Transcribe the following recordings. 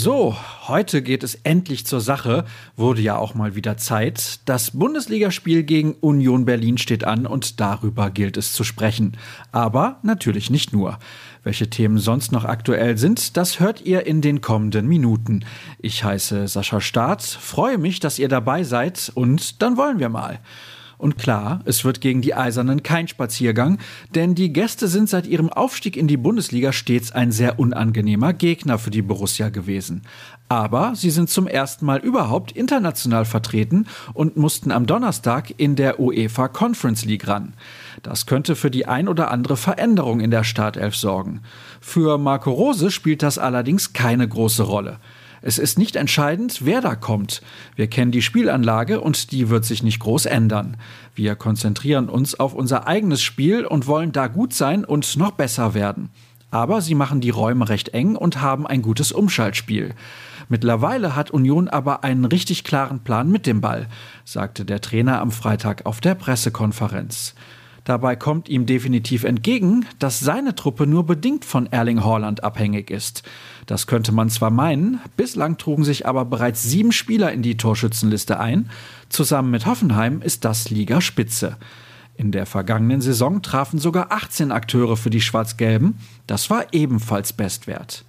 So, heute geht es endlich zur Sache. Wurde ja auch mal wieder Zeit. Das Bundesligaspiel gegen Union Berlin steht an und darüber gilt es zu sprechen. Aber natürlich nicht nur. Welche Themen sonst noch aktuell sind, das hört ihr in den kommenden Minuten. Ich heiße Sascha Staat, freue mich, dass ihr dabei seid und dann wollen wir mal. Und klar, es wird gegen die Eisernen kein Spaziergang, denn die Gäste sind seit ihrem Aufstieg in die Bundesliga stets ein sehr unangenehmer Gegner für die Borussia gewesen. Aber sie sind zum ersten Mal überhaupt international vertreten und mussten am Donnerstag in der UEFA Conference League ran. Das könnte für die ein oder andere Veränderung in der Startelf sorgen. Für Marco Rose spielt das allerdings keine große Rolle. Es ist nicht entscheidend, wer da kommt. Wir kennen die Spielanlage und die wird sich nicht groß ändern. Wir konzentrieren uns auf unser eigenes Spiel und wollen da gut sein und noch besser werden. Aber sie machen die Räume recht eng und haben ein gutes Umschaltspiel. Mittlerweile hat Union aber einen richtig klaren Plan mit dem Ball, sagte der Trainer am Freitag auf der Pressekonferenz. Dabei kommt ihm definitiv entgegen, dass seine Truppe nur bedingt von Erling Haaland abhängig ist. Das könnte man zwar meinen, bislang trugen sich aber bereits sieben Spieler in die Torschützenliste ein. Zusammen mit Hoffenheim ist das Ligaspitze. In der vergangenen Saison trafen sogar 18 Akteure für die Schwarz-Gelben. Das war ebenfalls Bestwert.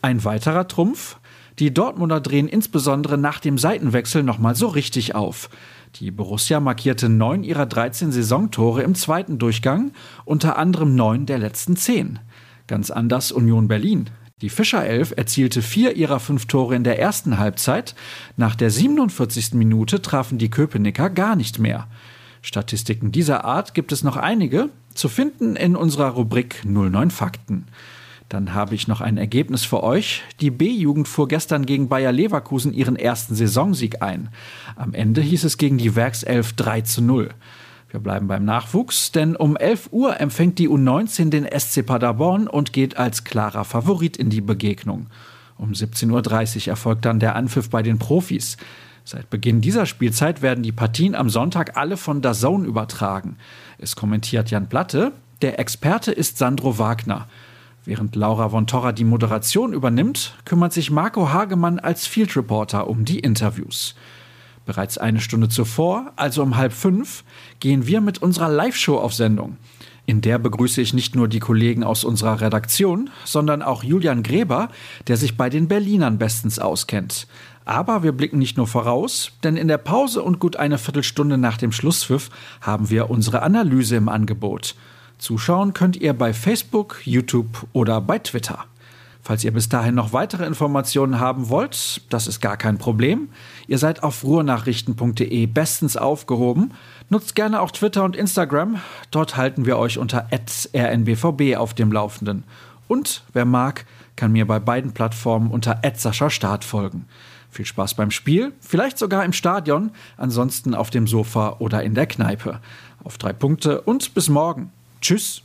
Ein weiterer Trumpf? Die Dortmunder drehen insbesondere nach dem Seitenwechsel nochmal so richtig auf. Die Borussia markierte neun ihrer 13 Saisontore im zweiten Durchgang, unter anderem neun der letzten zehn. Ganz anders Union Berlin. Die Fischerelf erzielte vier ihrer fünf Tore in der ersten Halbzeit. Nach der 47. Minute trafen die Köpenicker gar nicht mehr. Statistiken dieser Art gibt es noch einige, zu finden in unserer Rubrik 09 Fakten. Dann habe ich noch ein Ergebnis für euch. Die B-Jugend fuhr gestern gegen Bayer Leverkusen ihren ersten Saisonsieg ein. Am Ende hieß es gegen die Werkself 3 zu 0. Wir bleiben beim Nachwuchs, denn um 11 Uhr empfängt die U19 den SC Paderborn und geht als klarer Favorit in die Begegnung. Um 17.30 Uhr erfolgt dann der Anpfiff bei den Profis. Seit Beginn dieser Spielzeit werden die Partien am Sonntag alle von Zone übertragen. Es kommentiert Jan Platte. Der Experte ist Sandro Wagner. Während Laura von Torra die Moderation übernimmt, kümmert sich Marco Hagemann als Field Reporter um die Interviews. Bereits eine Stunde zuvor, also um halb fünf, gehen wir mit unserer Live-Show auf Sendung. In der begrüße ich nicht nur die Kollegen aus unserer Redaktion, sondern auch Julian Gräber, der sich bei den Berlinern bestens auskennt. Aber wir blicken nicht nur voraus, denn in der Pause und gut eine Viertelstunde nach dem Schlusspfiff haben wir unsere Analyse im Angebot. Zuschauen könnt ihr bei Facebook, YouTube oder bei Twitter. Falls ihr bis dahin noch weitere Informationen haben wollt, das ist gar kein Problem. Ihr seid auf ruhrnachrichten.de bestens aufgehoben. Nutzt gerne auch Twitter und Instagram. Dort halten wir euch unter rnbvb auf dem Laufenden. Und wer mag, kann mir bei beiden Plattformen unter Start folgen. Viel Spaß beim Spiel, vielleicht sogar im Stadion, ansonsten auf dem Sofa oder in der Kneipe. Auf drei Punkte und bis morgen. Tschüss.